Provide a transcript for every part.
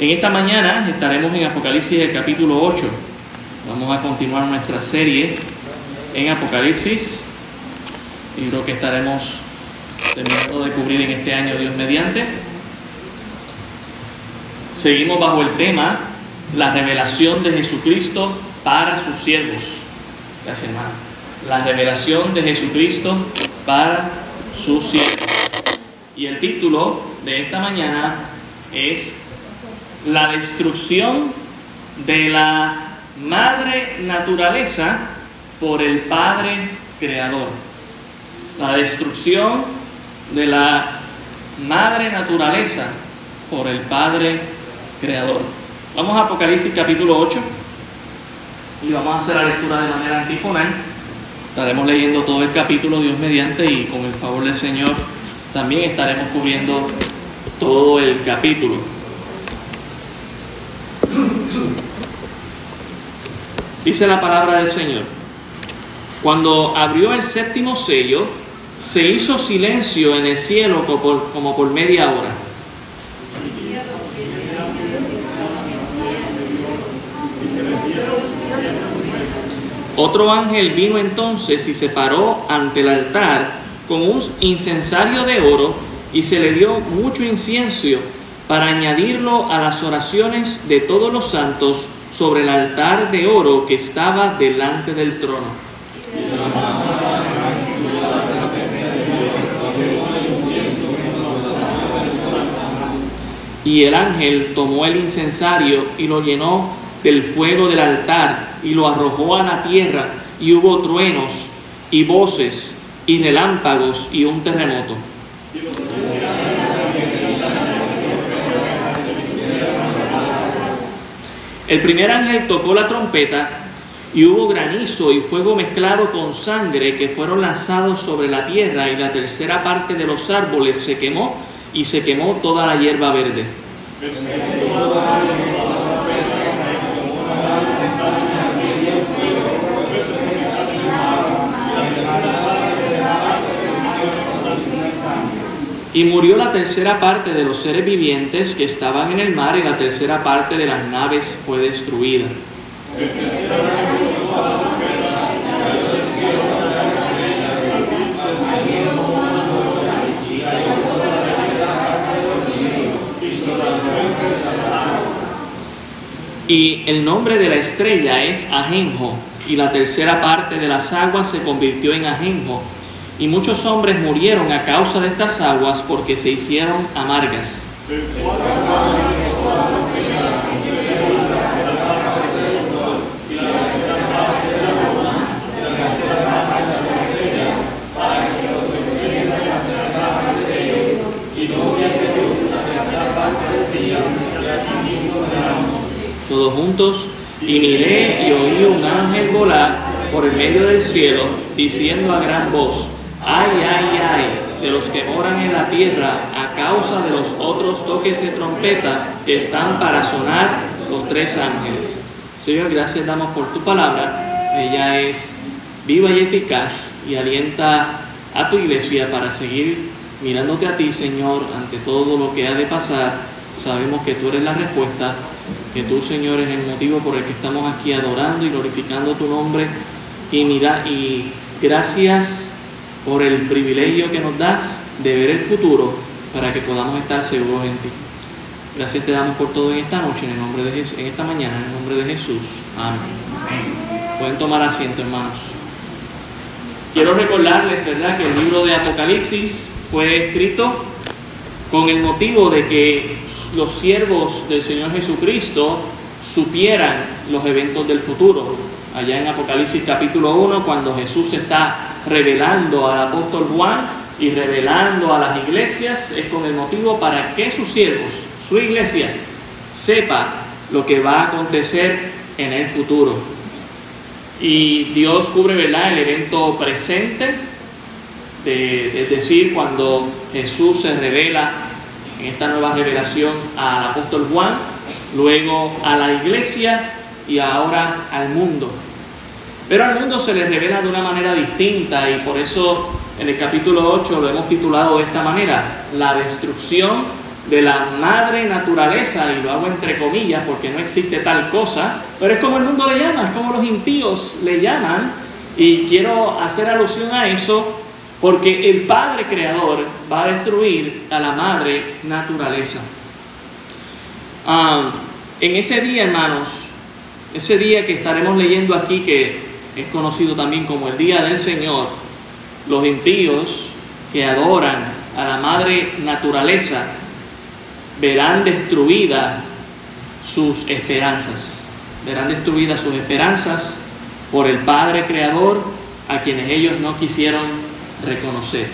En esta mañana estaremos en Apocalipsis el capítulo 8. Vamos a continuar nuestra serie en Apocalipsis, libro que estaremos terminando de cubrir en este año Dios mediante. Seguimos bajo el tema la revelación de Jesucristo para sus siervos. Gracias, hermano. La revelación de Jesucristo para sus siervos. Y el título de esta mañana es La destrucción de la madre naturaleza por el Padre Creador. La destrucción de la madre naturaleza por el Padre Creador. Vamos a Apocalipsis capítulo 8 y vamos a hacer la lectura de manera antifonal. Estaremos leyendo todo el capítulo Dios mediante y con el favor del Señor también estaremos cubriendo todo el capítulo. Dice la palabra del Señor. Cuando abrió el séptimo sello, se hizo silencio en el cielo como por, media hora. Otro ángel vino entonces y se paró ante el altar con un incensario de oro y se le dio mucho incienso para añadirlo a las oraciones de todos los santos sobre el altar de oro que estaba delante del trono. Y el ángel tomó el incensario y lo llenó del fuego del altar y lo arrojó a la tierra y hubo truenos y voces y relámpagos y un terremoto. El primer ángel tocó la trompeta y hubo granizo y fuego mezclado con sangre que fueron lanzados sobre la tierra y la tercera parte de los árboles se quemó y se quemó toda la hierba verde. Y murió la tercera parte de los seres vivientes que estaban en el mar y la tercera parte de las naves fue destruida. Y el nombre de la estrella es Ajenjo, y la tercera parte de las aguas se convirtió en Ajenjo y muchos hombres murieron a causa de estas aguas porque se hicieron amargas. Todos juntos, y miré y oí un ángel volar por el medio del cielo, diciendo a gran voz, ay, ay, ay, de los que moran en la tierra a causa de los otros toques de trompeta que están para sonar los tres ángeles. Señor, gracias damos por tu palabra. Ella es viva y eficaz y alienta a tu iglesia para seguir mirándote a ti, Señor, ante todo lo que ha de pasar. Sabemos que tú eres la respuesta, que tú, Señor, es el motivo por el que estamos aquí adorando y glorificando tu nombre. Y mira, y gracias por el privilegio que nos das de ver el futuro para que podamos estar seguros en ti. Gracias te damos por todo en esta noche, en el nombre de Jesús, en esta mañana, en el nombre de Jesús. Amén. Pueden tomar asiento, hermanos. Quiero recordarles, ¿verdad?, que el libro de Apocalipsis fue escrito con el motivo de que los siervos del Señor Jesucristo supieran los eventos del futuro. Allá en Apocalipsis capítulo 1, cuando Jesús está revelando al apóstol Juan y revelando a las iglesias es con el motivo para que sus siervos, su iglesia, sepa lo que va a acontecer en el futuro. Y Dios cubre ¿verdad? el evento presente, de, es decir, cuando Jesús se revela en esta nueva revelación al apóstol Juan, luego a la iglesia y ahora al mundo. Pero al mundo se le revela de una manera distinta y por eso en el capítulo 8 lo hemos titulado de esta manera, la destrucción de la madre naturaleza, y lo hago entre comillas porque no existe tal cosa, pero es como el mundo le llama, es como los impíos le llaman, y quiero hacer alusión a eso porque el Padre Creador va a destruir a la madre naturaleza. Ah, en ese día, hermanos, ese día que estaremos leyendo aquí, que es conocido también como el Día del Señor, los impíos que adoran a la madre naturaleza verán destruidas sus esperanzas. Verán destruidas sus esperanzas por el Padre Creador a quienes ellos no quisieron reconocer.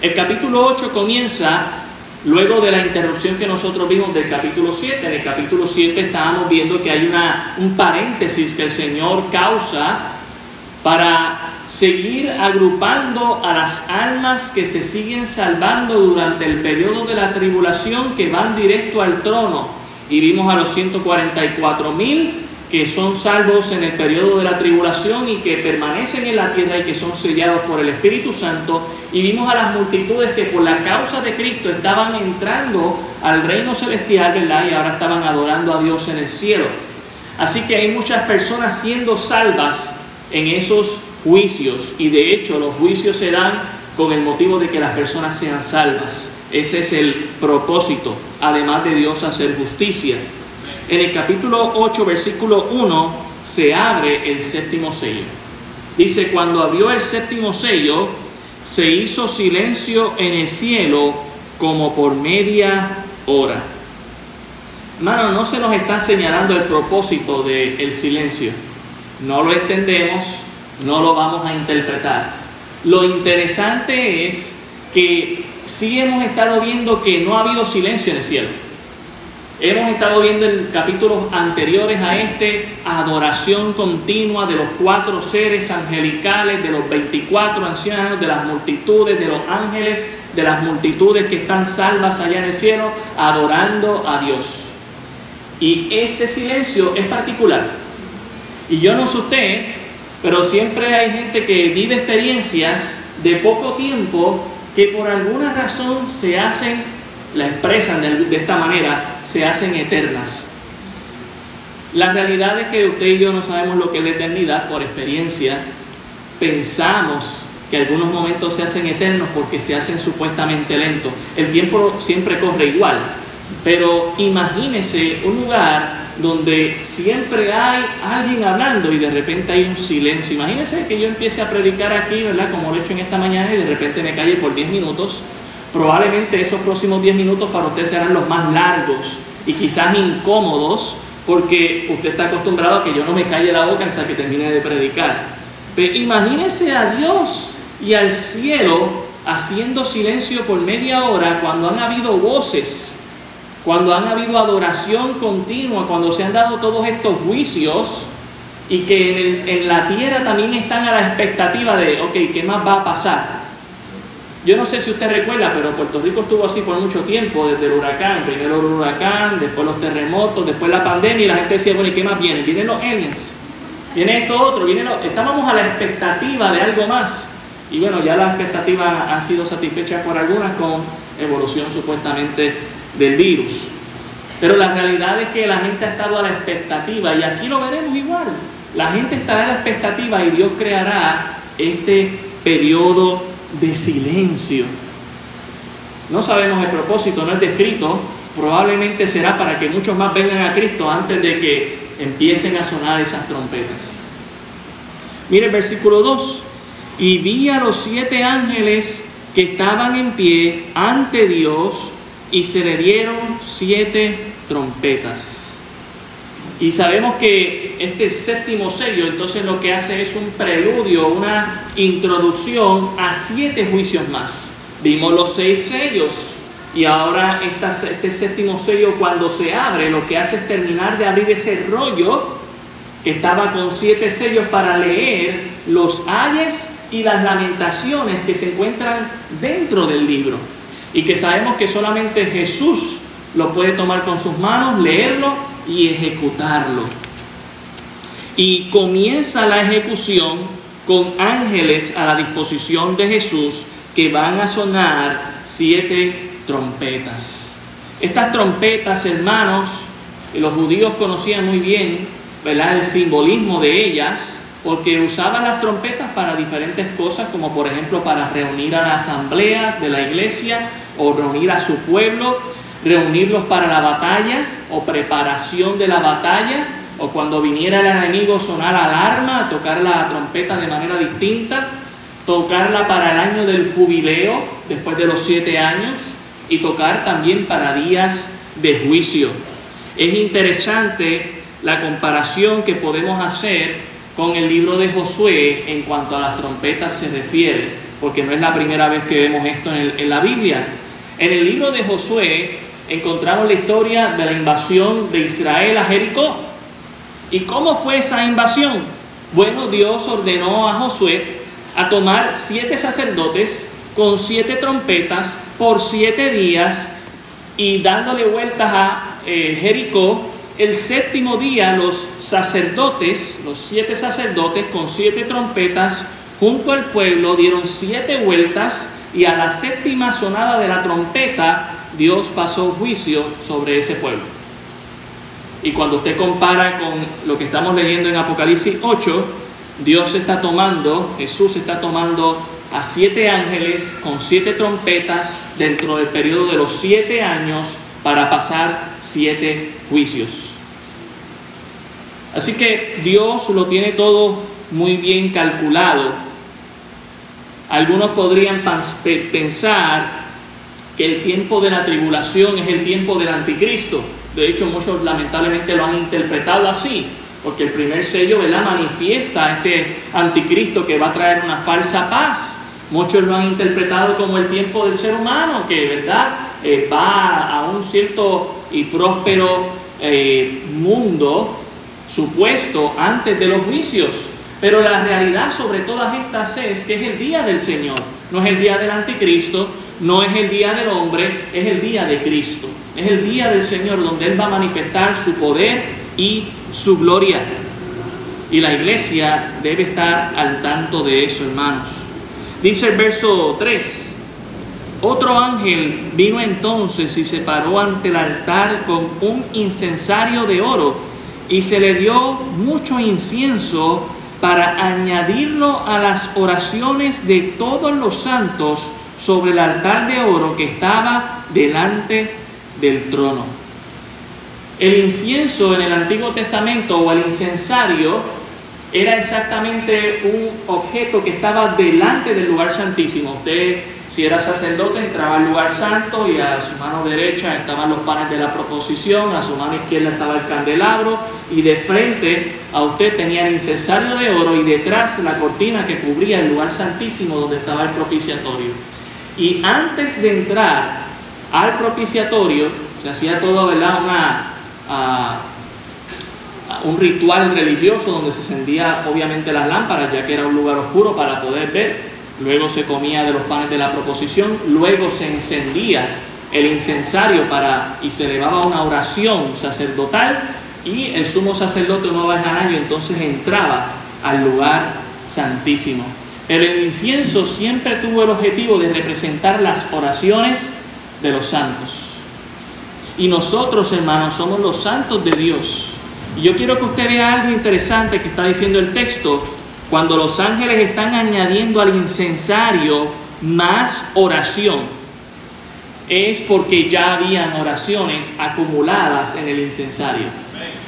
El capítulo 8 comienza luego de la interrupción que nosotros vimos del capítulo 7. En el capítulo 7 estábamos viendo que hay una, un paréntesis que el Señor causa para seguir agrupando a las almas que se siguen salvando durante el periodo de la tribulación que van directo al trono. Y vimos a los 144 mil que son salvos en el periodo de la tribulación y que permanecen en la tierra y que son sellados por el Espíritu Santo. Y vimos a las multitudes que por la causa de Cristo estaban entrando al reino celestial, ¿verdad? Y ahora estaban adorando a Dios en el cielo. Así que hay muchas personas siendo salvas en esos juicios y de hecho los juicios se dan con el motivo de que las personas sean salvas. Ese es el propósito, además de Dios hacer justicia. En el capítulo 8, versículo 1, se abre el séptimo sello. Dice, cuando abrió el séptimo sello, se hizo silencio en el cielo como por media hora. Hermano, no se nos está señalando el propósito del silencio. No lo entendemos, no lo vamos a interpretar. Lo interesante es que sí hemos estado viendo que no ha habido silencio en el cielo. Hemos estado viendo en capítulos anteriores a este adoración continua de los cuatro seres angelicales, de los 24 ancianos, de las multitudes, de los ángeles, de las multitudes que están salvas allá en el cielo, adorando a Dios. Y este silencio es particular. Y yo no sé usted, pero siempre hay gente que vive experiencias de poco tiempo que por alguna razón se hacen, la expresan de, esta manera, se hacen eternas. La realidad es que usted y yo no sabemos lo que es la eternidad por experiencia. Pensamos que algunos momentos se hacen eternos porque se hacen supuestamente lentos. El tiempo siempre corre igual, pero imagínese un lugar donde siempre hay alguien hablando y de repente hay un silencio. Imagínense que yo empiece a predicar aquí, ¿verdad? Como lo he hecho en esta mañana y de repente me calle por 10 minutos. Probablemente esos próximos 10 minutos para usted serán los más largos y quizás incómodos porque usted está acostumbrado a que yo no me calle la boca hasta que termine de predicar. Pero imagínese a Dios y al cielo haciendo silencio por media hora cuando han habido voces cuando han habido adoración continua, cuando se han dado todos estos juicios y que en, la tierra también están a la expectativa de, ok, ¿qué más va a pasar? Yo no sé si usted recuerda, pero Puerto Rico estuvo así por mucho tiempo, desde el huracán, primero el huracán, después los terremotos, después la pandemia, y la gente decía, bueno, ¿y qué más viene? Vienen los aliens, viene esto otro, viene estábamos a la expectativa de algo más. Y bueno, ya la expectativa ha sido satisfecha por algunas con evolución supuestamente del virus. Pero la realidad es que la gente ha estado a la expectativa y aquí lo veremos igual. La gente estará a la expectativa y Dios creará este periodo de silencio. No sabemos el propósito, no es descrito. Probablemente será para que muchos más vengan a Cristo antes de que empiecen a sonar esas trompetas. Mire el versículo 2. Y vi a los siete ángeles que estaban en pie ante Dios y se le dieron siete trompetas. Y sabemos que este séptimo sello entonces lo que hace es un preludio, una introducción a siete juicios más. Vimos los seis sellos y ahora este séptimo sello cuando se abre lo que hace es terminar de abrir ese rollo que estaba con siete sellos para leer los ayes y las lamentaciones que se encuentran dentro del libro y que sabemos que solamente Jesús lo puede tomar con sus manos, leerlo y ejecutarlo. Y comienza la ejecución con ángeles a la disposición de Jesús que van a sonar siete trompetas. Estas trompetas, hermanos, los judíos conocían muy bien ¿verdad? el simbolismo de ellas, porque usaban las trompetas para diferentes cosas, como por ejemplo para reunir a la asamblea de la iglesia o reunir a su pueblo, reunirlos para la batalla o preparación de la batalla, o cuando viniera el enemigo sonar la alarma, tocar la trompeta de manera distinta, tocarla para el año del jubileo, después de los siete años, y tocar también para días de juicio. Es interesante la comparación que podemos hacer con el libro de Josué en cuanto a las trompetas se refiere, porque no es la primera vez que vemos esto en, la Biblia. En el libro de Josué encontramos la historia de la invasión de Israel a Jericó. ¿Y cómo fue esa invasión? Bueno, Dios ordenó a Josué a tomar siete sacerdotes con siete trompetas por siete días y dándole vueltas a eh, Jericó el séptimo día los sacerdotes, los siete sacerdotes con siete trompetas, junto al pueblo dieron siete vueltas y a la séptima sonada de la trompeta Dios pasó juicio sobre ese pueblo. Y cuando usted compara con lo que estamos leyendo en Apocalipsis 8, Dios está tomando, Jesús está tomando a siete ángeles con siete trompetas dentro del periodo de los siete años para pasar siete juicios. Así que Dios lo tiene todo muy bien calculado. Algunos podrían pensar que el tiempo de la tribulación es el tiempo del anticristo. De hecho, muchos lamentablemente lo han interpretado así, porque el primer sello ¿verdad? manifiesta a este anticristo que va a traer una falsa paz. Muchos lo han interpretado como el tiempo del ser humano, que verdad eh, va a un cierto y próspero eh, mundo supuesto antes de los juicios. Pero la realidad sobre todas estas es que es el día del Señor, no es el día del anticristo, no es el día del hombre, es el día de Cristo. Es el día del Señor donde Él va a manifestar su poder y su gloria. Y la iglesia debe estar al tanto de eso, hermanos. Dice el verso 3, otro ángel vino entonces y se paró ante el altar con un incensario de oro y se le dio mucho incienso para añadirlo a las oraciones de todos los santos sobre el altar de oro que estaba delante del trono. El incienso en el Antiguo Testamento o el incensario era exactamente un objeto que estaba delante del lugar santísimo. Usted si era sacerdote, entraba al lugar santo y a su mano derecha estaban los panes de la proposición, a su mano izquierda estaba el candelabro y de frente a usted tenía el incensario de oro y detrás la cortina que cubría el lugar santísimo donde estaba el propiciatorio. Y antes de entrar al propiciatorio, se hacía todo, ¿verdad? Una, un ritual religioso donde se encendía obviamente las lámparas, ya que era un lugar oscuro para poder ver luego se comía de los panes de la proposición, luego se encendía el incensario para y se elevaba una oración sacerdotal y el sumo sacerdote una vez al año entonces entraba al lugar santísimo. Pero el incienso siempre tuvo el objetivo de representar las oraciones de los santos. Y nosotros, hermanos, somos los santos de Dios. Y yo quiero que usted vea algo interesante que está diciendo el texto cuando los ángeles están añadiendo al incensario más oración, es porque ya habían oraciones acumuladas en el incensario.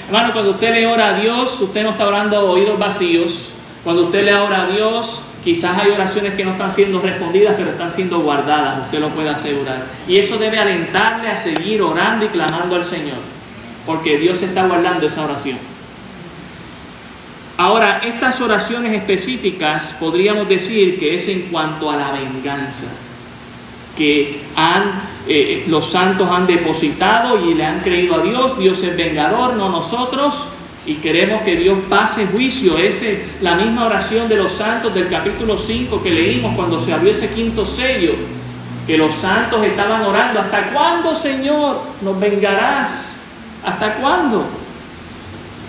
Hermano, cuando usted le ora a Dios, usted no está orando a oídos vacíos. Cuando usted le ora a Dios, quizás hay oraciones que no están siendo respondidas, pero están siendo guardadas, usted lo puede asegurar. Y eso debe alentarle a seguir orando y clamando al Señor, porque Dios está guardando esa oración. Ahora, estas oraciones específicas podríamos decir que es en cuanto a la venganza, que han, eh, los santos han depositado y le han creído a Dios, Dios es vengador, no nosotros, y queremos que Dios pase juicio. Es la misma oración de los santos del capítulo 5 que leímos cuando se abrió ese quinto sello, que los santos estaban orando, ¿hasta cuándo, Señor, nos vengarás? ¿Hasta cuándo?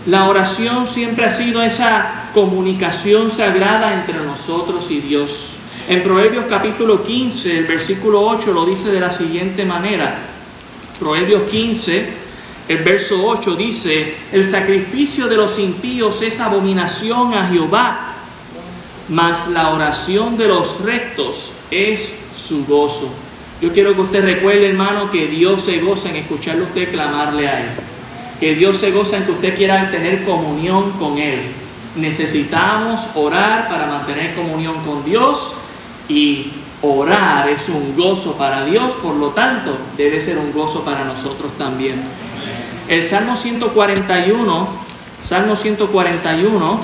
La oración siempre ha sido esa comunicación sagrada entre nosotros y Dios. En Proverbios capítulo 15, el versículo 8 lo dice de la siguiente manera. Proverbios 15, el verso 8 dice, el sacrificio de los impíos es abominación a Jehová, mas la oración de los rectos es su gozo. Yo quiero que usted recuerde, hermano, que Dios se goza en escucharle a usted clamarle a Él. Que Dios se goza en que usted quiera tener comunión con Él. Necesitamos orar para mantener comunión con Dios y orar es un gozo para Dios, por lo tanto, debe ser un gozo para nosotros también. El Salmo 141, Salmo 141,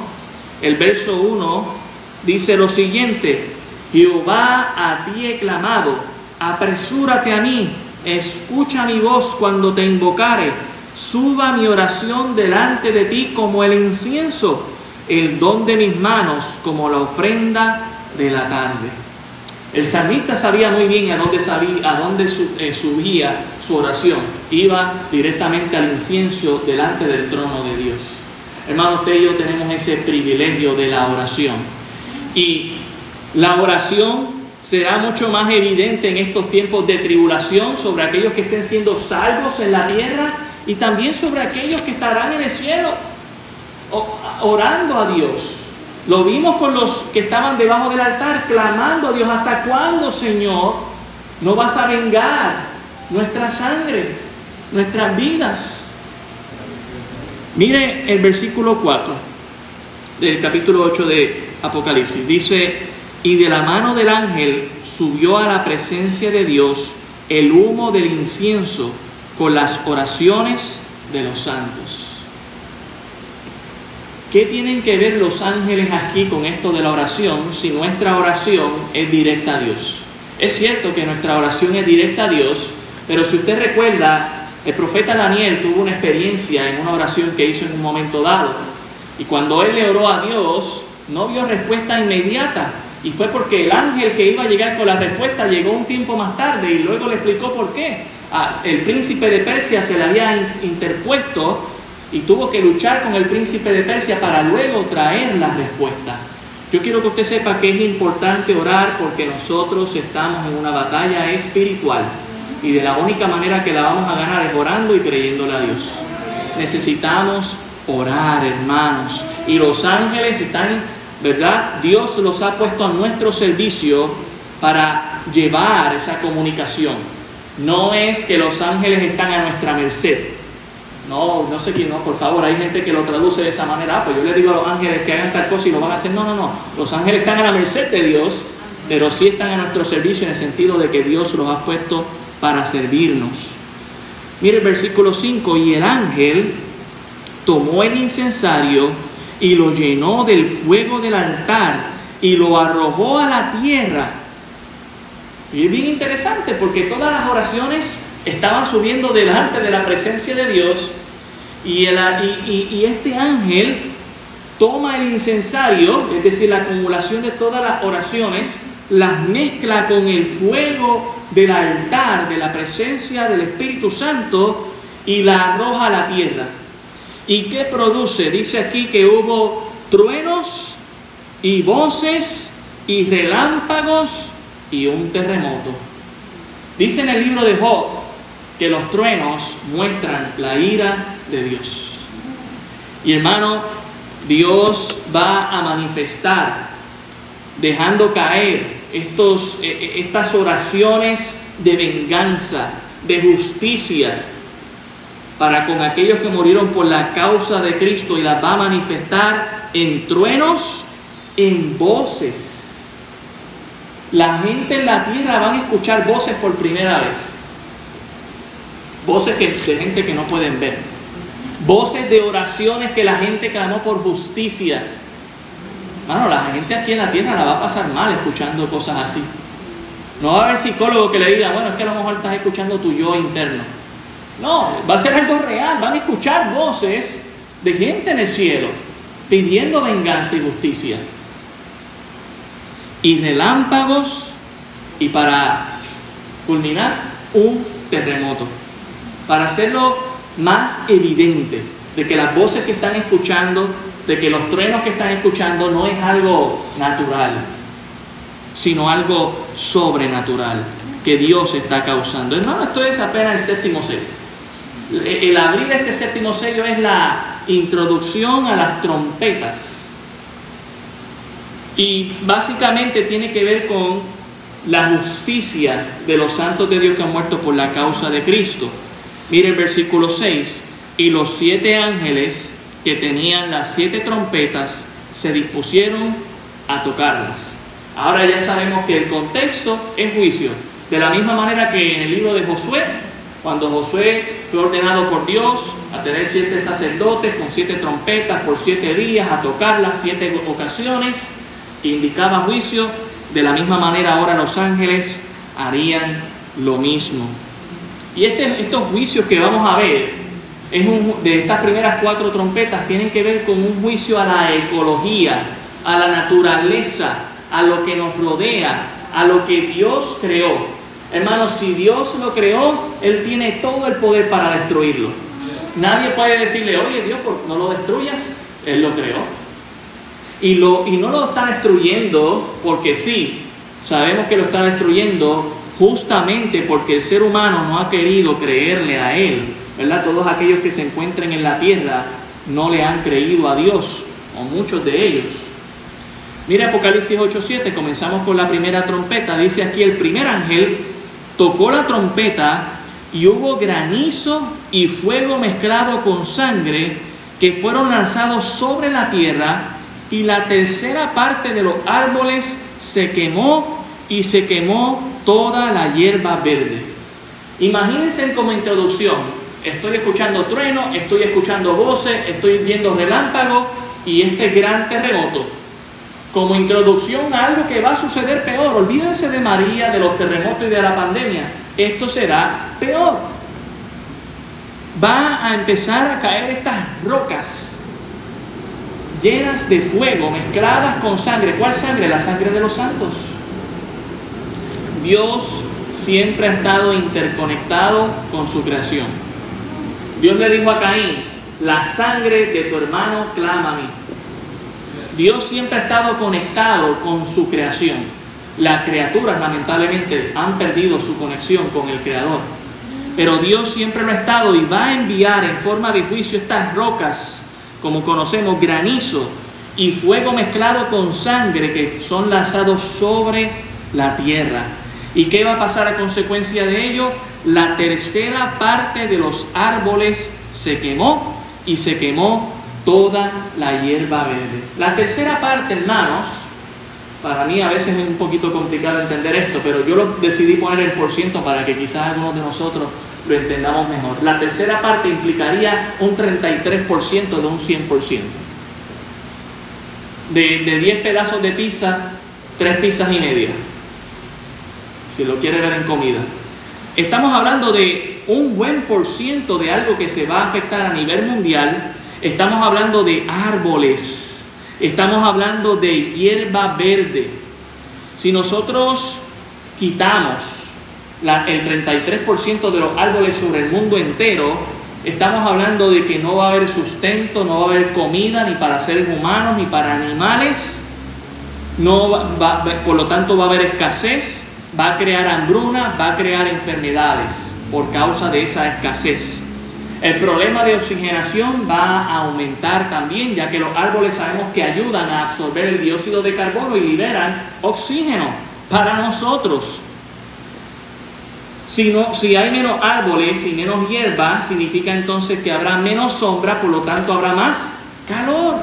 el verso 1, dice lo siguiente, Jehová a ti he clamado, apresúrate a mí, escucha mi voz cuando te invocare, suba mi oración delante de ti como el incienso, el don de mis manos como la ofrenda de la tarde. El salmista sabía muy bien a dónde, sabía, a dónde eh, subía su oración. Iba directamente al incienso delante del trono de Dios. Hermanos, usted y yo tenemos ese privilegio de la oración. Y la oración será mucho más evidente en estos tiempos de tribulación sobre aquellos que estén siendo salvos en la tierra y también sobre aquellos que estarán en el cielo orando a Dios. Lo vimos con los que estaban debajo del altar clamando a Dios, ¿hasta cuándo, Señor, no vas a vengar nuestra sangre, nuestras vidas? Mire el versículo 4 del capítulo 8 de Apocalipsis. Dice, y de la mano del ángel subió a la presencia de Dios el humo del incienso con las oraciones de los santos. ¿Qué tienen que ver los ángeles aquí con esto de la oración si nuestra oración es directa a Dios? Es cierto que nuestra oración es directa a Dios, pero si usted recuerda, el profeta Daniel tuvo una experiencia en una oración que hizo en un momento dado. Y cuando él le oró a Dios, no vio respuesta inmediata. Y fue porque el ángel que iba a llegar con la respuesta llegó un tiempo más tarde y luego le explicó por qué. Ah, el príncipe de Persia se le había interpuesto y tuvo que luchar con el príncipe de Persia para luego traer la respuesta. Yo quiero que usted sepa que es importante orar porque nosotros estamos en una batalla espiritual y de la única manera que la vamos a ganar es orando y creyéndole a Dios. Necesitamos orar, hermanos, y los ángeles están, ¿verdad? Dios los ha puesto a nuestro servicio para llevar esa comunicación. No es que los ángeles están a nuestra merced. No, no sé quién, no, por favor, hay gente que lo traduce de esa manera. Ah, pues yo le digo a los ángeles que hagan tal cosa y lo van a hacer. No, no, no. Los ángeles están a la merced de Dios, pero sí están a nuestro servicio en el sentido de que Dios los ha puesto para servirnos. Mire el versículo 5, y el ángel tomó el incensario y lo llenó del fuego del altar y lo arrojó a la tierra. Y es bien interesante porque todas las oraciones estaban subiendo delante de la presencia de Dios y, y, este ángel toma el incensario, es decir, la acumulación de todas las oraciones, las mezcla con el fuego del altar, de la presencia del Espíritu Santo y la arroja a la tierra. ¿Y qué produce? Dice aquí que hubo truenos y voces y relámpagos y un terremoto. Dice en el libro de Job que los truenos muestran la ira de Dios. Y hermano, Dios va a manifestar, dejando caer estos, eh, eh, estas oraciones de venganza, de justicia, para con aquellos que murieron por la causa de Cristo y las va a manifestar en truenos, en voces. La gente en la tierra van a escuchar voces por primera vez voces que, de gente que no pueden ver, voces de oraciones que la gente clamó por justicia. Bueno, la gente aquí en la tierra la va a pasar mal escuchando cosas así. No va a haber psicólogo que le diga, bueno, es que a lo mejor estás escuchando tu yo interno. No, va a ser algo real. Van a escuchar voces de gente en el cielo pidiendo venganza y justicia. Y relámpagos y para culminar, un terremoto para hacerlo más evidente de que las voces que están escuchando, de que los truenos que están escuchando no es algo natural, sino algo sobrenatural. que Dios está causando. Hermano, esto es apenas el séptimo sello. El abrir este séptimo sello es la introducción a las trompetas. Y básicamente tiene que ver con la justicia de los santos de Dios que han muerto por la causa de Cristo. Mire el versículo 6. Y los siete ángeles que tenían las siete trompetas se dispusieron a tocarlas. Ahora ya sabemos que el contexto es juicio. De la misma manera que en el libro de Josué, cuando Josué fue ordenado por Dios a tener siete sacerdotes con siete trompetas por siete días, a tocarlas siete ocasiones, que indicaba juicio, de la misma manera ahora los ángeles harían lo mismo. Y este, estos juicios que vamos a ver es de estas primeras cuatro trompetas tienen que ver con un juicio a la ecología, a la naturaleza, a lo que nos rodea, a lo que Dios creó. Hermanos, si Dios lo creó, Él tiene todo el poder para destruirlo. Nadie puede decirle, oye Dios, no lo destruyas. Él lo creó. Y, lo, y no lo está destruyendo porque sí. Sabemos que lo está destruyendo justamente porque el ser humano no ha querido creerle a Él. ¿Verdad? Todos aquellos que se encuentren en la tierra no le han creído a Dios, o muchos de ellos. Mira Apocalipsis 8:7, comenzamos con la primera trompeta. Dice aquí el primer ángel tocó la trompeta y hubo granizo y fuego mezclado con sangre que fueron lanzados sobre la tierra y la tercera parte de los árboles se quemó y se quemó toda la hierba verde. Imagínense como introducción, estoy escuchando trueno, estoy escuchando voces, estoy viendo relámpagos y este gran terremoto como introducción a algo que va a suceder peor. Olvídense de María, de los terremotos y de la pandemia. Esto será peor. Va a empezar a caer estas rocas llenas de fuego, mezcladas con sangre. ¿Cuál sangre? La sangre de los santos. Dios siempre ha estado interconectado con su creación. Dios le dijo a Caín, la sangre de tu hermano clama a mí. Dios siempre ha estado conectado con su creación. Las criaturas lamentablemente han perdido su conexión con el Creador. Pero Dios siempre lo ha estado y va a enviar en forma de juicio estas rocas, como conocemos, granizo y fuego mezclado con sangre que son lanzados sobre la tierra. ¿Y qué va a pasar a consecuencia de ello? La tercera parte de los árboles se quemó y se quemó toda la hierba verde. La tercera parte, hermanos, para mí a veces es un poquito complicado entender esto, pero yo lo decidí poner en por ciento para que quizás algunos de nosotros lo entendamos mejor. La tercera parte implicaría un 33% de un 100%. De, de 10 pedazos de pizza, 3 pizzas y media. Si lo quiere ver en comida. Estamos hablando de un buen por ciento de algo que se va a afectar a nivel mundial Estamos hablando de árboles, estamos hablando de hierba verde. Si nosotros quitamos el 33% de los árboles sobre el mundo entero, estamos hablando de que no va a haber sustento, no va a haber comida ni para seres humanos ni para animales. No va, por lo tanto va a haber escasez, va a crear hambruna, va a crear enfermedades por causa de esa escasez. El problema de oxigenación va a aumentar también, ya que los árboles sabemos que ayudan a absorber el dióxido de carbono y liberan oxígeno para nosotros. Si, si hay menos árboles y menos hierba, significa entonces que habrá menos sombra, por lo tanto habrá más calor.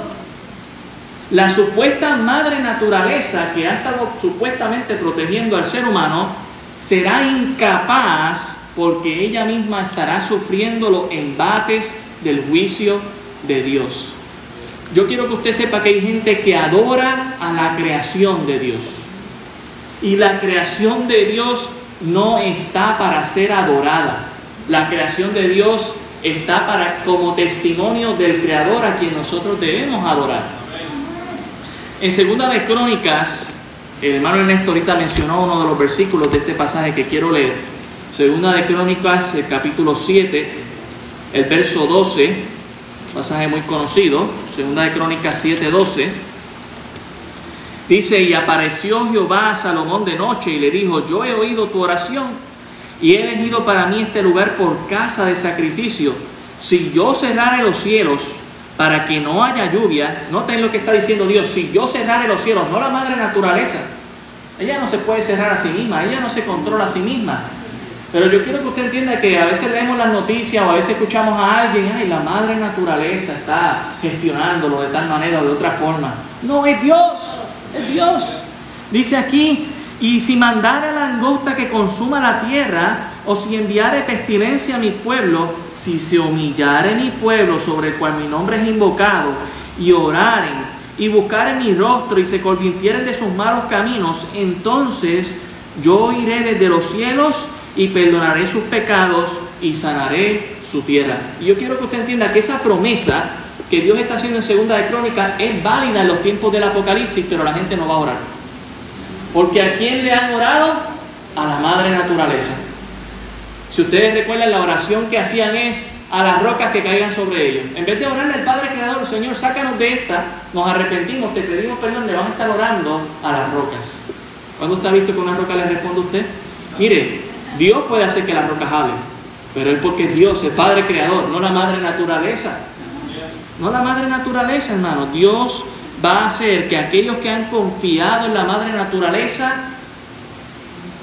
La supuesta madre naturaleza que ha estado supuestamente protegiendo al ser humano será incapaz porque ella misma estará sufriendo los embates del juicio de Dios. Yo quiero que usted sepa que hay gente que adora a la creación de Dios. Y la creación de Dios no está para ser adorada. La creación de Dios está para como testimonio del creador a quien nosotros debemos adorar. En segunda de Crónicas, el hermano Ernesto ahorita mencionó uno de los versículos de este pasaje que quiero leer. Segunda de Crónicas, el capítulo 7, el verso 12, pasaje muy conocido, Segunda de Crónicas 7, 12. Dice, y apareció Jehová a Salomón de noche y le dijo, yo he oído tu oración y he elegido para mí este lugar por casa de sacrificio. Si yo cerrare los cielos para que no haya lluvia, noten lo que está diciendo Dios, si yo cerrare los cielos, no la madre naturaleza, ella no se puede cerrar a sí misma, ella no se controla a sí misma. Pero yo quiero que usted entienda que a veces leemos las noticias o a veces escuchamos a alguien, ay, la madre naturaleza está gestionándolo de tal manera o de otra forma. No, es Dios, Dios. Dice aquí, y si mandara langosta que consuma la tierra, o si enviare pestilencia a mi pueblo, si se humillare mi pueblo sobre el cual mi nombre es invocado, y oraren, y buscaren mi rostro, y se convirtieren de sus malos caminos, entonces yo iré desde los cielos y perdonaré sus pecados y sanaré su tierra. Y yo quiero que usted entienda que esa promesa que Dios está haciendo en Segunda de Crónica es válida en los tiempos del Apocalipsis, pero la gente no va a orar. Porque ¿a quién le han orado? A la madre naturaleza. Si ustedes recuerdan, la oración que hacían es a las rocas que caigan sobre ellos. En vez de orarle al Padre Creador, Señor, sácanos de esta, nos arrepentimos, te pedimos perdón, le vamos a estar orando a las rocas. ¿Cuándo está visto que una roca le responde a usted? Mire, Dios puede hacer que las rocas hablen, pero es porque Dios, el Padre Creador, no la Madre Naturaleza. No la Madre Naturaleza, hermano. Dios va a hacer que aquellos que han confiado en la Madre Naturaleza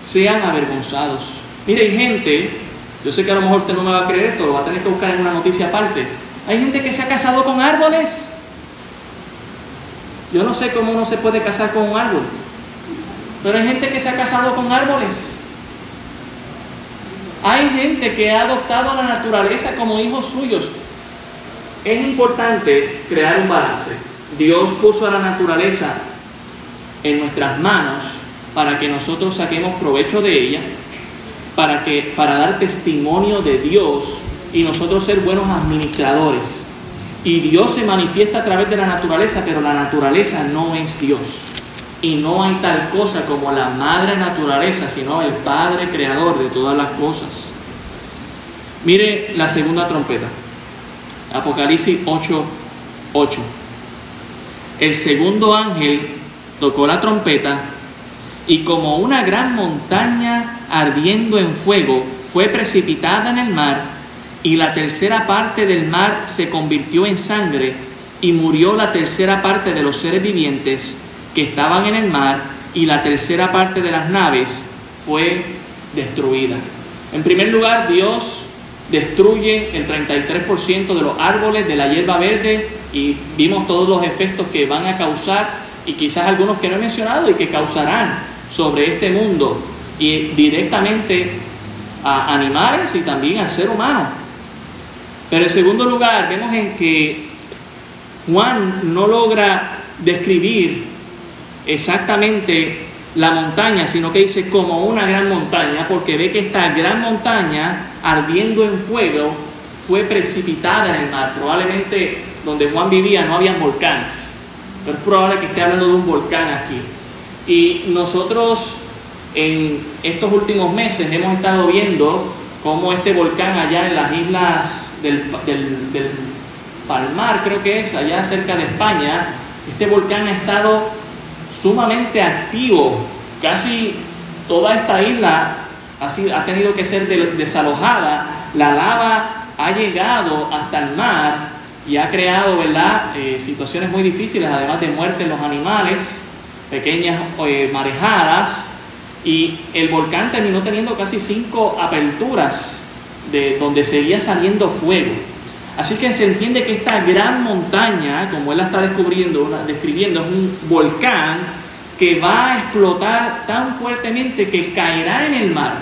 sean avergonzados. Mire, hay gente, yo sé que a lo mejor usted no me va a creer esto, lo va a tener que buscar en una noticia aparte. Hay gente que se ha casado con árboles. Yo no sé cómo uno se puede casar con un árbol, pero hay gente que se ha casado con árboles. Hay gente que ha adoptado a la naturaleza como hijos suyos. Es importante crear un balance. Dios puso a la naturaleza en nuestras manos para que nosotros saquemos provecho de ella, para, que, para dar testimonio de Dios y nosotros ser buenos administradores. Y Dios se manifiesta a través de la naturaleza, pero la naturaleza no es Dios. Y no hay tal cosa como la madre naturaleza, sino el Padre creador de todas las cosas. Mire la segunda trompeta. Apocalipsis 8, 8. El segundo ángel tocó la trompeta y como una gran montaña ardiendo en fuego fue precipitada en el mar y la tercera parte del mar se convirtió en sangre y murió la tercera parte de los seres vivientes que estaban en el mar y la tercera parte de las naves fue destruida. En primer lugar, Dios destruye el 33% de los árboles, de la hierba verde y vimos todos los efectos que van a causar y quizás algunos que no he mencionado y que causarán sobre este mundo y directamente a animales y también al ser humano. Pero en segundo lugar, vemos en que Juan no logra describir exactamente la montaña, sino que dice como una gran montaña, porque ve que esta gran montaña, ardiendo en fuego, fue precipitada en el mar. Probablemente donde Juan vivía no había volcanes, pero es probable que esté hablando de un volcán aquí. Y nosotros en estos últimos meses hemos estado viendo cómo este volcán allá en las islas del, del, del Palmar, creo que es, allá cerca de España, este volcán ha estado sumamente activo. Casi toda esta isla ha, tenido que ser desalojada. La lava ha llegado hasta el mar y ha creado. Eh, situaciones muy difíciles, además de muerte en los animales, pequeñas eh, marejadas. Y el volcán terminó teniendo casi cinco aperturas de donde seguía saliendo fuego. Así que se entiende que esta gran montaña, como él la está descubriendo, describiendo, es un volcán que va a explotar tan fuertemente que caerá en el mar.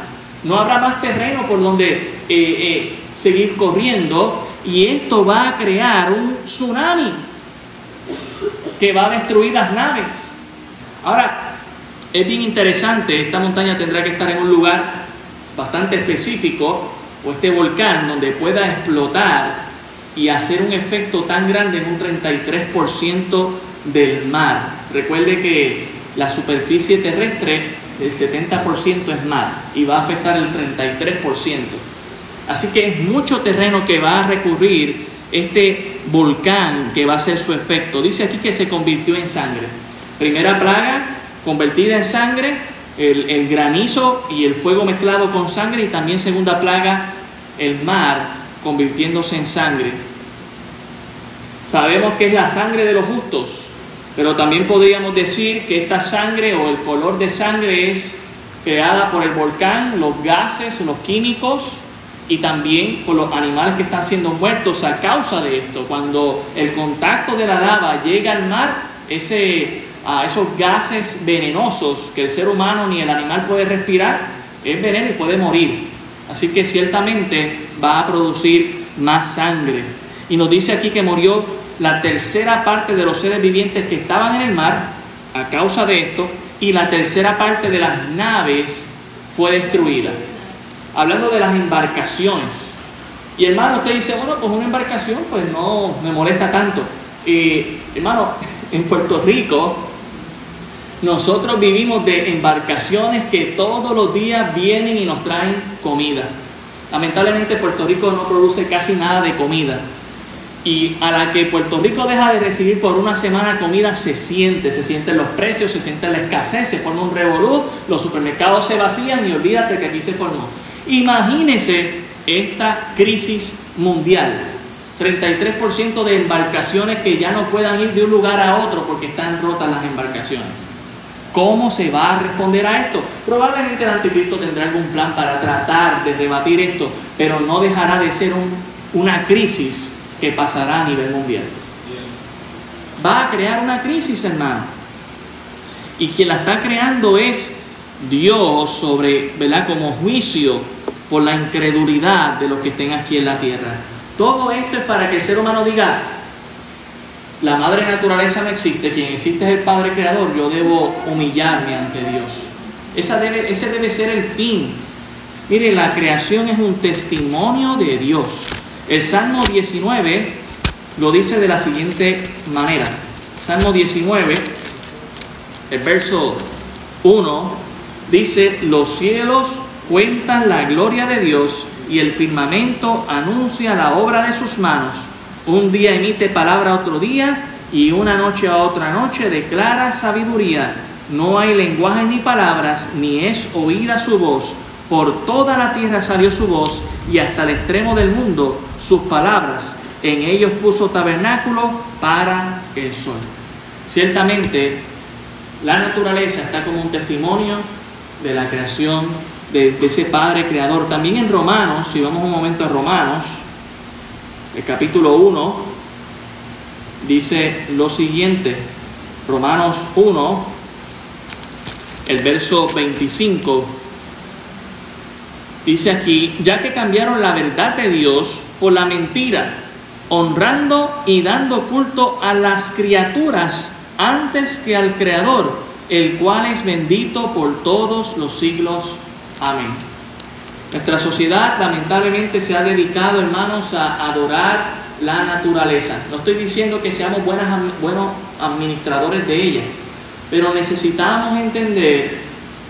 No habrá más terreno por donde eh, eh, seguir corriendo y esto va a crear un tsunami que va a destruir las naves. Ahora, es bien interesante, esta montaña tendrá que estar en un lugar bastante específico o este volcán donde pueda explotar y hacer un efecto tan grande en un 33% del mar. Recuerde que la superficie terrestre, el 70% es mar y va a afectar el 33%. Así que es mucho terreno que va a recurrir este volcán que va a hacer su efecto. Dice aquí que se convirtió en sangre. Primera plaga, convertida en sangre, el granizo y el fuego mezclado con sangre. Y también segunda plaga, el mar convirtiéndose en sangre. Sabemos que es la sangre de los justos, pero también podríamos decir que esta sangre o el color de sangre es creada por el volcán, los gases, los químicos y también por los animales que están siendo muertos a causa de esto. Cuando el contacto de la lava llega al mar, ese, a esos gases venenosos que el ser humano ni el animal puede respirar, es veneno y puede morir. Así que ciertamente va a producir más sangre. Y nos dice aquí que murió la tercera parte de los seres vivientes que estaban en el mar a causa de esto y la tercera parte de las naves fue destruida. Hablando de las embarcaciones. Y hermano, usted dice, bueno, pues una embarcación pues no me molesta tanto. y hermano, en Puerto Rico nosotros vivimos de embarcaciones que todos los días vienen y nos traen comida. Lamentablemente Puerto Rico no produce casi nada de comida. Y a la que Puerto Rico deja de recibir por una semana comida, se siente, se sienten los precios, se siente la escasez, se forma un revolú, los supermercados se vacían y olvídate que aquí se formó. Imagínese esta crisis mundial. 33% de embarcaciones que ya no puedan ir de un lugar a otro porque están rotas las embarcaciones. ¿Cómo se va a responder a esto? Probablemente el anticristo tendrá algún plan para tratar de rebatir esto, pero no dejará de ser una crisis que pasará a nivel mundial. Va a crear una crisis, hermano. Y quien la está creando es Dios sobre, ¿verdad? Como juicio por la incredulidad de los que estén aquí en la tierra. Todo esto es para que el ser humano diga, la madre naturaleza no existe, quien existe es el Padre Creador, yo debo humillarme ante Dios. Esa debe, ese debe ser el fin. Mire, la creación es un testimonio de Dios. El Salmo 19 lo dice de la siguiente manera. Salmo 19, el verso 1, dice, los cielos cuentan la gloria de Dios y el firmamento anuncia la obra de sus manos. Un día emite palabra a otro día y una noche a otra noche declara sabiduría. No hay lenguaje ni palabras, ni es oída su voz. Por toda la tierra salió su voz y hasta el extremo del mundo sus palabras. En ellos puso tabernáculo para el sol. Ciertamente, la naturaleza está como un testimonio de la creación de, ese Padre Creador. También en Romanos, si vamos un momento a Romanos, el capítulo 1, dice lo siguiente. Romanos 1, el verso 25 Dice aquí, ya que cambiaron la verdad de Dios por la mentira, honrando y dando culto a las criaturas antes que al Creador, el cual es bendito por todos los siglos. Amén. Nuestra sociedad lamentablemente se ha dedicado, hermanos, a adorar la naturaleza. No estoy diciendo que seamos buenos administradores de ella, pero necesitamos entender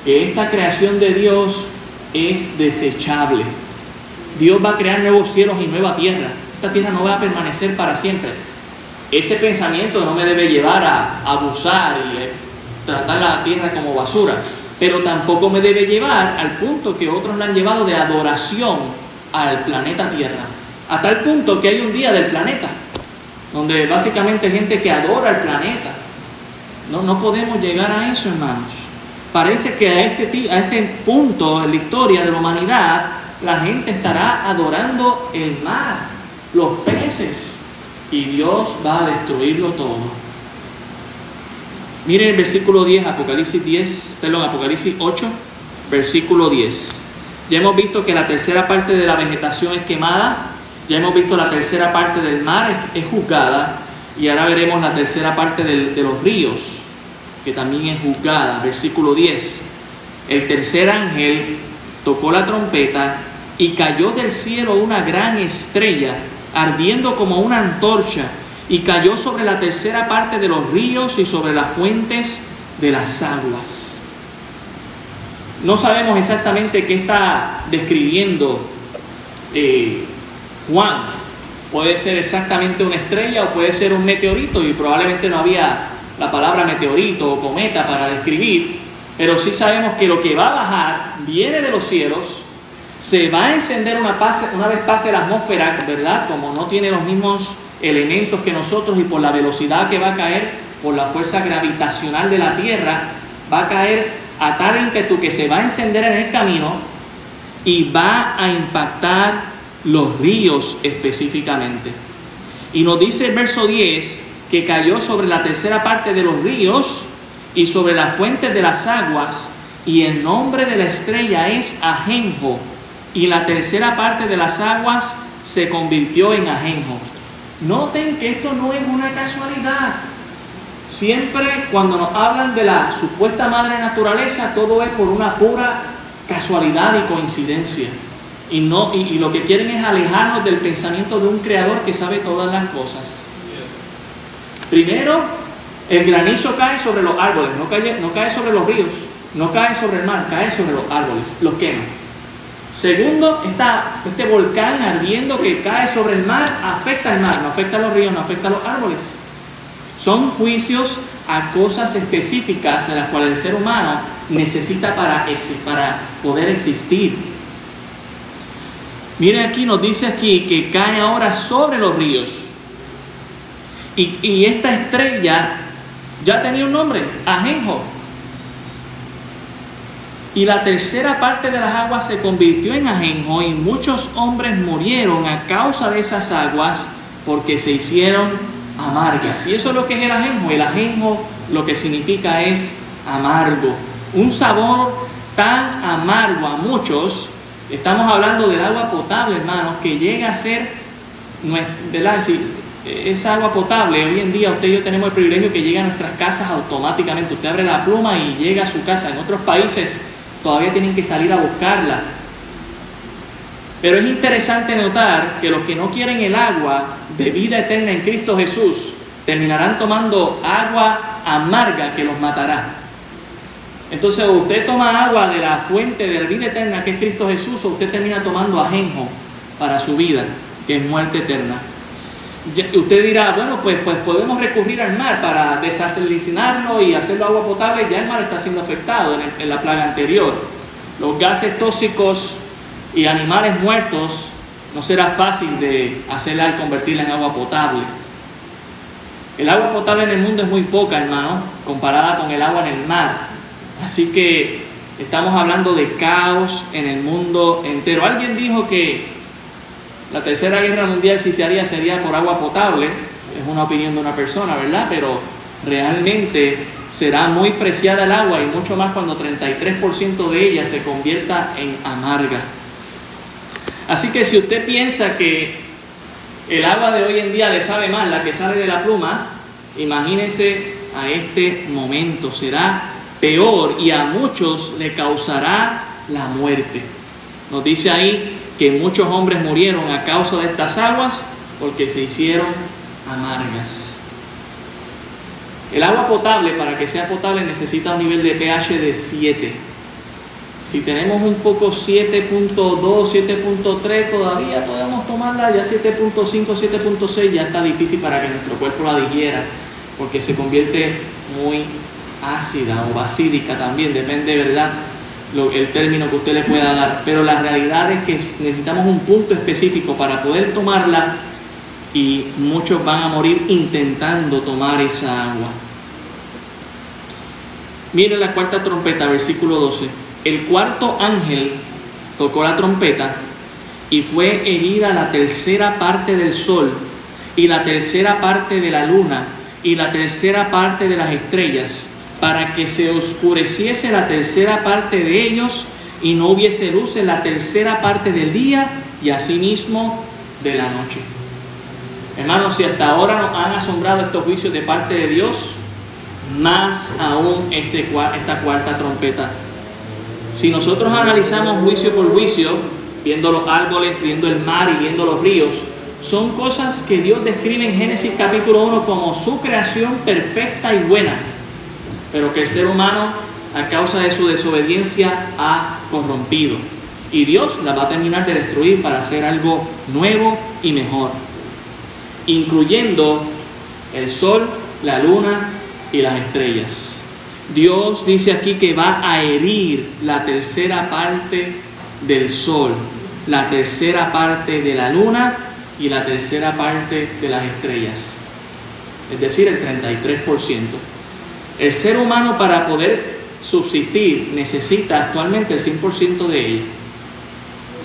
que esta creación de Dios es desechable. Dios va a crear nuevos cielos y nueva tierra. Esta tierra no va a permanecer para siempre. Ese pensamiento no me debe llevar a abusar y eh, tratar la tierra como basura, pero tampoco me debe llevar al punto que otros la han llevado de adoración al planeta Tierra. Hasta el punto que hay un día del planeta, donde básicamente hay gente que adora el planeta. No, no podemos llegar a eso, hermanos. Parece que a este, a este punto en la historia de la humanidad, la gente estará adorando el mar, los peces, y Dios va a destruirlo todo. Miren el versículo 10, Apocalipsis 10, perdón, Apocalipsis 8, versículo 10. Ya hemos visto que la tercera parte de la vegetación es quemada, ya hemos visto la tercera parte del mar es, juzgada, y ahora veremos la tercera parte de los ríos que también es juzgada. Versículo 10. El tercer ángel tocó la trompeta y cayó del cielo una gran estrella, ardiendo como una antorcha, y cayó sobre la tercera parte de los ríos y sobre las fuentes de las aguas. No sabemos exactamente qué está describiendo eh, Juan. Puede ser exactamente una estrella o puede ser un meteorito y probablemente no había la palabra meteorito o cometa para describir, pero sí sabemos que lo que va a bajar viene de los cielos, se va a encender una, una vez pase la atmósfera, ¿verdad? Como no tiene los mismos elementos que nosotros y por la velocidad que va a caer, por la fuerza gravitacional de la Tierra, va a caer a tal ímpetu que se va a encender en el camino y va a impactar los ríos específicamente. Y nos dice el verso 10 que cayó sobre la tercera parte de los ríos y sobre las fuentes de las aguas, y el nombre de la estrella es Ajenjo, y la tercera parte de las aguas se convirtió en Ajenjo. Noten que esto no es una casualidad. Siempre cuando nos hablan de la supuesta madre naturaleza, todo es por una pura casualidad y coincidencia. Y, no, y, lo que quieren es alejarnos del pensamiento de un creador que sabe todas las cosas. Primero, el granizo cae sobre los árboles, no cae, no cae sobre los ríos, no cae sobre el mar, cae sobre los árboles, los quema. Segundo, está este volcán ardiendo que cae sobre el mar afecta al mar, no afecta a los ríos, no afecta a los árboles. Son juicios a cosas específicas de las cuales el ser humano necesita para, para poder existir. Miren aquí, nos dice aquí que cae ahora sobre los ríos. Y, y esta estrella ya tenía un nombre, Ajenjo. Y la tercera parte de las aguas se convirtió en ajenjo y muchos hombres murieron a causa de esas aguas porque se hicieron amargas. Y eso es lo que es el ajenjo. El ajenjo lo que significa es amargo. Un sabor tan amargo a muchos. Estamos hablando del agua potable, hermanos, que llega a ser, ¿verdad? Es decir, esa agua potable, hoy en día usted y yo tenemos el privilegio que llega a nuestras casas automáticamente. Usted abre la pluma y llega a su casa. En otros países todavía tienen que salir a buscarla. Pero es interesante notar que los que no quieren el agua de vida eterna en Cristo Jesús terminarán tomando agua amarga que los matará. Entonces, usted toma agua de la fuente de la vida eterna que es Cristo Jesús, o usted termina tomando ajenjo para su vida, que es muerte eterna. Usted dirá, bueno, pues, pues podemos recurrir al mar para desalinizarlo y hacerlo agua potable. Ya el mar está siendo afectado en, la plaga anterior. Los gases tóxicos y animales muertos no será fácil de hacerla al convertirla en agua potable. El agua potable en el mundo es muy poca, hermano, comparada con el agua en el mar. Así que estamos hablando de caos en el mundo entero. Alguien dijo que la tercera guerra mundial si se haría sería por agua potable, es una opinión de una persona, ¿verdad? Pero realmente será muy preciada el agua y mucho más cuando 33% de ella se convierta en amarga. Así que si usted piensa que el agua de hoy en día le sabe más la que sale de la pluma, imagínese a este momento, será peor y a muchos le causará la muerte. Nos dice ahí que muchos hombres murieron a causa de estas aguas porque se hicieron amargas. El agua potable, para que sea potable, necesita un nivel de pH de 7. Si tenemos un poco 7.2, 7.3, todavía podemos tomarla, ya 7.5, 7.6 ya está difícil para que nuestro cuerpo la digiera, porque se convierte muy ácida o basílica también, depende, ¿verdad?, el término que usted le pueda dar, pero la realidad es que necesitamos un punto específico para poder tomarla y muchos van a morir intentando tomar esa agua. Mire la cuarta trompeta, versículo 12. El cuarto ángel tocó la trompeta y fue herida la tercera parte del sol y la tercera parte de la luna y la tercera parte de las estrellas para que se oscureciese la tercera parte de ellos y no hubiese luz en la tercera parte del día y asimismo de la noche. Hermanos, si hasta ahora nos han asombrado estos juicios de parte de Dios, más aún este, esta cuarta trompeta. Si nosotros analizamos juicio por juicio, viendo los árboles, viendo el mar y viendo los ríos, son cosas que Dios describe en Génesis capítulo 1 como su creación perfecta y buena pero que el ser humano, a causa de su desobediencia, ha corrompido. Y Dios la va a terminar de destruir para hacer algo nuevo y mejor, incluyendo el sol, la luna y las estrellas. Dios dice aquí que va a herir la tercera parte del sol, la tercera parte de la luna y la tercera parte de las estrellas, es decir, el 33%. El ser humano para poder subsistir necesita actualmente el 100% de ella,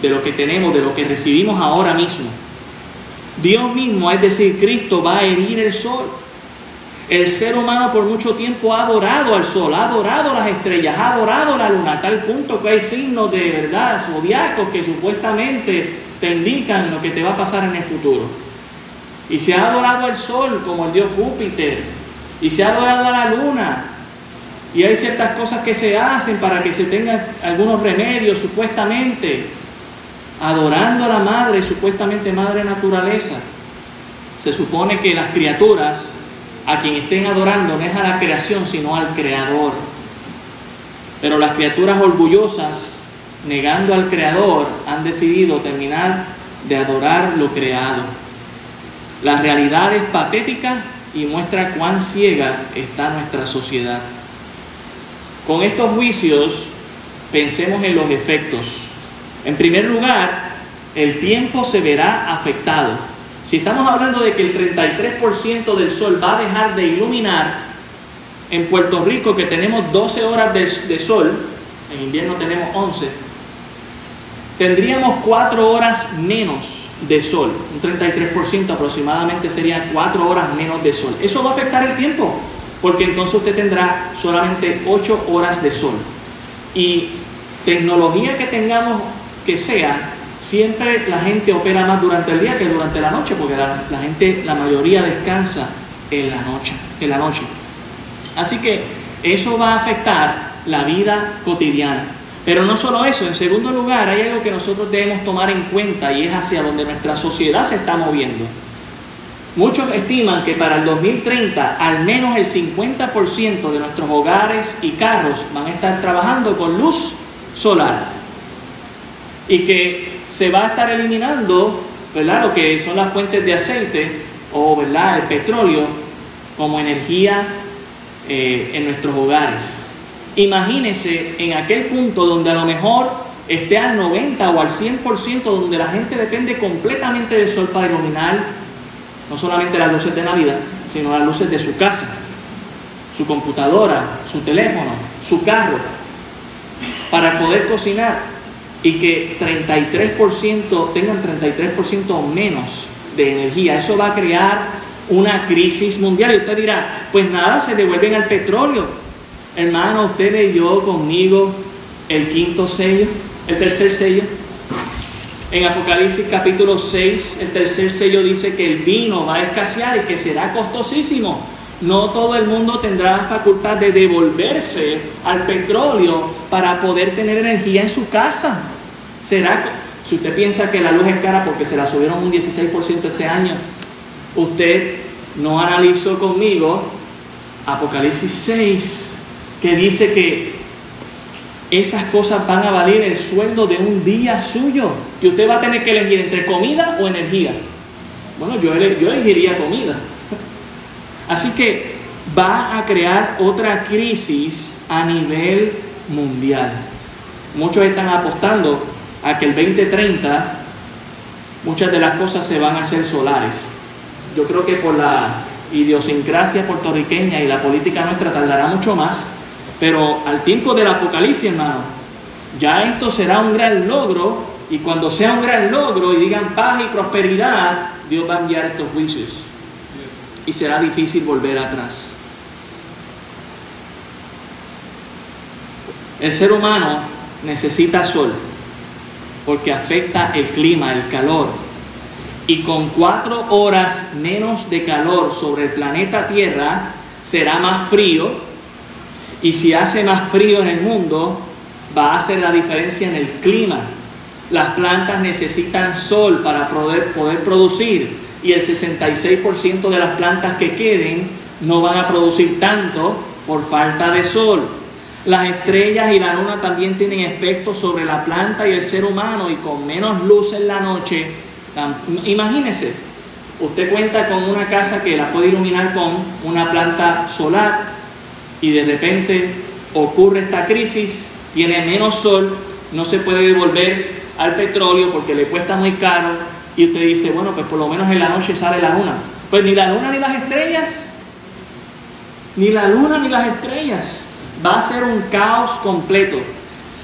de lo que tenemos, de lo que recibimos ahora mismo. Dios mismo, es decir, Cristo va a herir el sol. El ser humano por mucho tiempo ha adorado al sol, ha adorado las estrellas, ha adorado la luna, a tal punto que hay signos de verdad zodiacos que supuestamente te indican lo que te va a pasar en el futuro. Y se ha adorado al sol como el dios Júpiter, y se ha adorado a la luna, y hay ciertas cosas que se hacen para que se tengan algunos remedios supuestamente, adorando a la madre, supuestamente madre naturaleza. Se supone que las criaturas a quien estén adorando no es a la creación, sino al creador. Pero las criaturas orgullosas, negando al creador, han decidido terminar de adorar lo creado. La realidad es patética y muestra cuán ciega está nuestra sociedad. Con estos juicios pensemos en los efectos. En primer lugar, el tiempo se verá afectado. Si estamos hablando de que el 33% del sol va a dejar de iluminar, en Puerto Rico que tenemos 12 horas de, sol, en invierno tenemos 11, tendríamos 4 horas menos de sol, un 33% aproximadamente sería 4 horas menos de sol. Eso va a afectar el tiempo porque entonces usted tendrá solamente 8 horas de sol. Y tecnología que tengamos que sea, siempre la gente opera más durante el día que durante la noche, porque la, gente, la mayoría descansa en la noche, en la noche. Así que eso va a afectar la vida cotidiana. Pero no solo eso, en segundo lugar, hay algo que nosotros debemos tomar en cuenta y es hacia donde nuestra sociedad se está moviendo. Muchos estiman que para el 2030 al menos el 50% de nuestros hogares y carros van a estar trabajando con luz solar y que se va a estar eliminando ¿verdad? lo que son las fuentes de aceite o ¿verdad? el petróleo como energía eh, en nuestros hogares. Imagínense en aquel punto donde a lo mejor esté al 90 o al 100%, donde la gente depende completamente del sol para iluminar no solamente las luces de Navidad, sino las luces de su casa, su computadora, su teléfono, su carro, para poder cocinar y que 33% tengan 33% menos de energía. Eso va a crear una crisis mundial. Y usted dirá, pues nada, se devuelven al petróleo. Hermano, usted leyó conmigo el quinto sello, el tercer sello. En Apocalipsis capítulo 6, el tercer sello dice que el vino va a escasear y que será costosísimo. No todo el mundo tendrá la facultad de devolverse al petróleo para poder tener energía en su casa. Será, si usted piensa que la luz es cara porque se la subieron un 16% este año, usted no analizó conmigo Apocalipsis 6, que dice que esas cosas van a valer el sueldo de un día suyo. Y usted va a tener que elegir entre comida o energía. Bueno, yo, yo elegiría comida. Así que va a crear otra crisis a nivel mundial. Muchos están apostando a que el 2030 muchas de las cosas se van a hacer solares. Yo creo que por la idiosincrasia puertorriqueña y la política nuestra tardará mucho más pero al tiempo del Apocalipsis, hermano, ya esto será un gran logro y cuando sea un gran logro y digan paz y prosperidad, Dios va a enviar estos juicios y será difícil volver atrás. El ser humano necesita sol porque afecta el clima, el calor. Y con cuatro horas menos de calor sobre el planeta Tierra será más frío y si hace más frío en el mundo, va a hacer la diferencia en el clima. Las plantas necesitan sol para poder, poder producir y el 66% de las plantas que queden no van a producir tanto por falta de sol. Las estrellas y la luna también tienen efectos sobre la planta y el ser humano y con menos luz en la noche. Imagínese, usted cuenta con una casa que la puede iluminar con una planta solar y de repente ocurre esta crisis, tiene menos sol, no se puede devolver al petróleo porque le cuesta muy caro y usted dice, bueno, pues por lo menos en la noche sale la luna. Pues ni la luna ni las estrellas, ni la luna ni las estrellas. Va a ser un caos completo.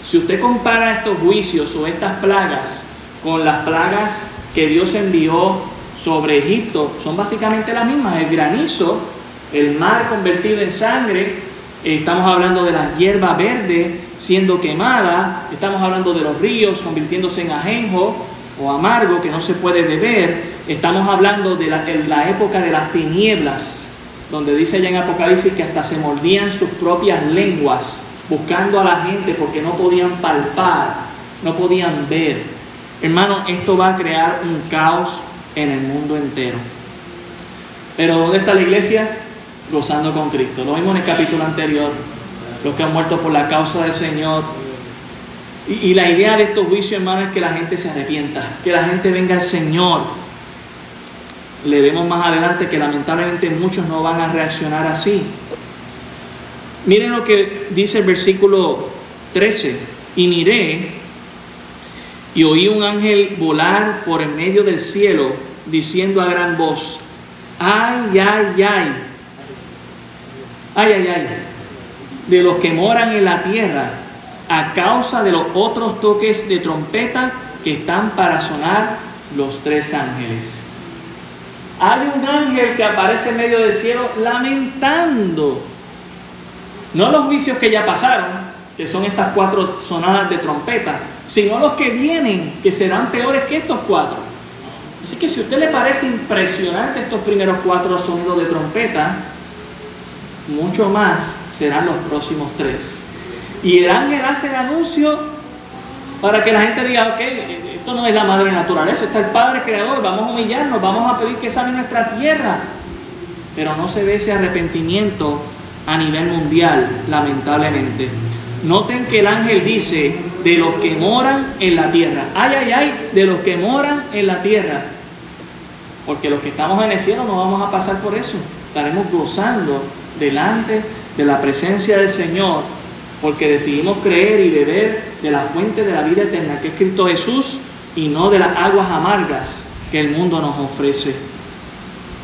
Si usted compara estos juicios o estas plagas con las plagas que Dios envió sobre Egipto, son básicamente las mismas. El granizo, el mar convertido en sangre, estamos hablando de la hierba verde siendo quemada, estamos hablando de los ríos convirtiéndose en ajenjo o amargo que no se puede beber, estamos hablando de la, la época de las tinieblas, donde dice allá en Apocalipsis que hasta se mordían sus propias lenguas buscando a la gente porque no podían palpar, no podían ver. Hermano, esto va a crear un caos en el mundo entero. Pero ¿dónde está la iglesia? Gozando con Cristo. Lo vimos en el capítulo anterior. Los que han muerto por la causa del Señor. Y, la idea de estos juicios, hermano, es que la gente se arrepienta, que la gente venga al Señor. Le vemos más adelante que lamentablemente muchos no van a reaccionar así. Miren lo que dice el versículo 13. Y miré y oí un ángel volar por en medio del cielo, diciendo a gran voz, ay, ay, ay, ay, ay, ay, de los que moran en la tierra, a causa de los otros toques de trompeta que están para sonar los tres ángeles. Hay un ángel que aparece en medio del cielo lamentando no los vicios que ya pasaron, que son estas cuatro sonadas de trompeta, sino los que vienen, que serán peores que estos cuatro. Así que si a usted le parece impresionante estos primeros cuatro sonidos de trompeta, mucho más serán los próximos tres. Y el ángel hace el anuncio para que la gente diga, ok, esto no es la madre naturaleza, está el Padre Creador, vamos a humillarnos, vamos a pedir que sane nuestra tierra. Pero no se ve ese arrepentimiento a nivel mundial, lamentablemente. Noten que el ángel dice, de los que moran en la tierra. Ay, ay, ay, de los que moran en la tierra. Porque los que estamos en el cielo no vamos a pasar por eso. Estaremos gozando delante de la presencia del Señor, porque decidimos creer y beber de la fuente de la vida eterna, que es Cristo Jesús, y no de las aguas amargas que el mundo nos ofrece.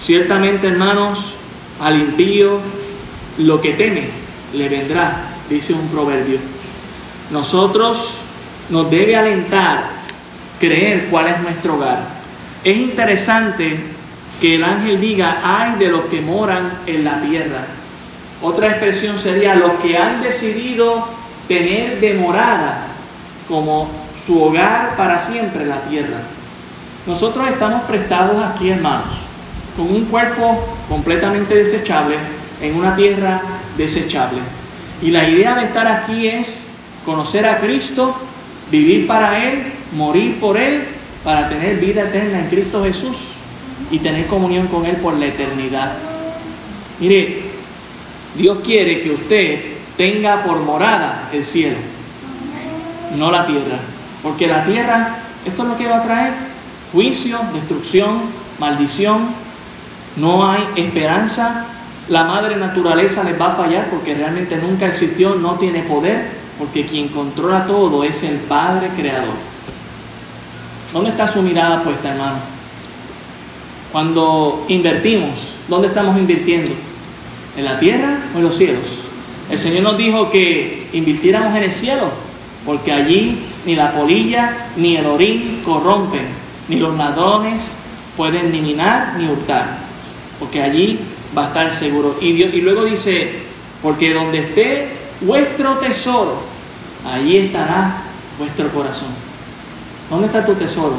Ciertamente, hermanos, al impío lo que teme le vendrá, dice un proverbio. Nosotros nos debe alentar creer cuál es nuestro hogar. Es interesante que el ángel diga, ay de los que moran en la tierra. Otra expresión sería los que han decidido tener de morada como su hogar para siempre la tierra. Nosotros estamos prestados aquí, hermanos, con un cuerpo completamente desechable, en una tierra desechable. Y la idea de estar aquí es conocer a Cristo, vivir para Él, morir por Él, para tener vida eterna en Cristo Jesús y tener comunión con Él por la eternidad. Mire, Dios quiere que usted tenga por morada el cielo, no la tierra. Porque la tierra, esto es lo que va a traer, juicio, destrucción, maldición, no hay esperanza la madre naturaleza les va a fallar porque realmente nunca existió, no tiene poder, porque quien controla todo es el Padre Creador. ¿Dónde está su mirada puesta, hermano? Cuando invertimos, ¿dónde estamos invirtiendo? ¿En la tierra o en los cielos? El Señor nos dijo que invirtiéramos en el cielo, porque allí ni la polilla ni el orín corrompen, ni los ladrones pueden ni minar ni hurtar, porque allí va a estar seguro. Y, y luego dice, porque donde esté vuestro tesoro, ahí estará vuestro corazón. ¿Dónde está tu tesoro?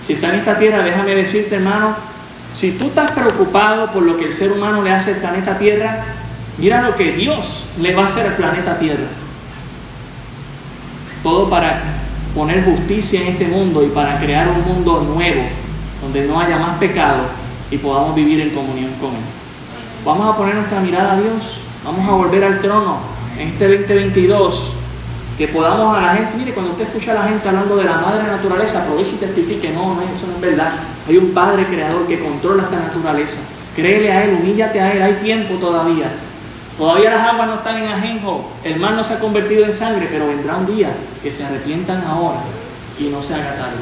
Si está en esta tierra, déjame decirte, hermano, si tú estás preocupado por lo que el ser humano le hace al planeta Tierra, mira lo que Dios le va a hacer al planeta Tierra. Todo para poner justicia en este mundo y para crear un mundo nuevo, donde no haya más pecado y podamos vivir en comunión con Él. Vamos a poner nuestra mirada a Dios, vamos a volver al trono en este 2022, que podamos a la gente, mire, cuando usted escucha a la gente hablando de la madre naturaleza, aproveche y testifique, no, no, eso no es verdad. Hay un Padre Creador que controla esta naturaleza. Créele a Él, humíllate a Él, hay tiempo todavía. Todavía las aguas no están en ajenjo, el mar no se ha convertido en sangre, pero vendrá un día que se arrepientan ahora y no se haga tarde.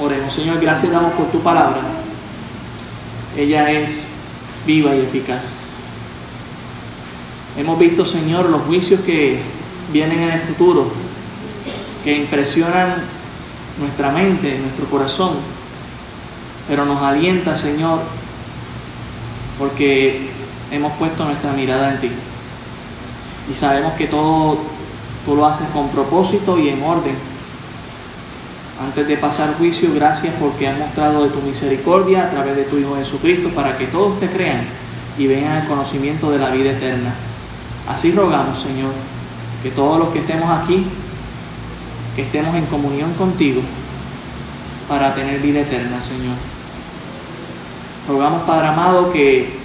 Oremos, Señor, gracias damos por tu palabra. Ella es viva y eficaz. Hemos visto, Señor, los juicios que vienen en el futuro, que impresionan nuestra mente, nuestro corazón, pero nos alienta, Señor, porque hemos puesto nuestra mirada en ti. Y sabemos que todo tú lo haces con propósito y en orden. Antes de pasar juicio, gracias porque has mostrado de tu misericordia a través de tu Hijo Jesucristo para que todos te crean y vengan al conocimiento de la vida eterna. Así rogamos, Señor, que todos los que estemos aquí estemos en comunión contigo para tener vida eterna, Señor. Rogamos, Padre amado, que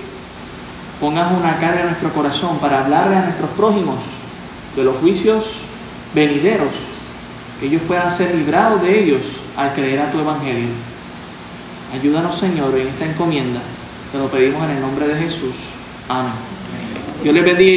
pongas una carga en nuestro corazón para hablarle a nuestros prójimos de los juicios venideros, que ellos puedan ser librados de ellos al creer a tu evangelio. Ayúdanos, Señor, en esta encomienda. Te lo pedimos en el nombre de Jesús. Amén. Dios les bendiga.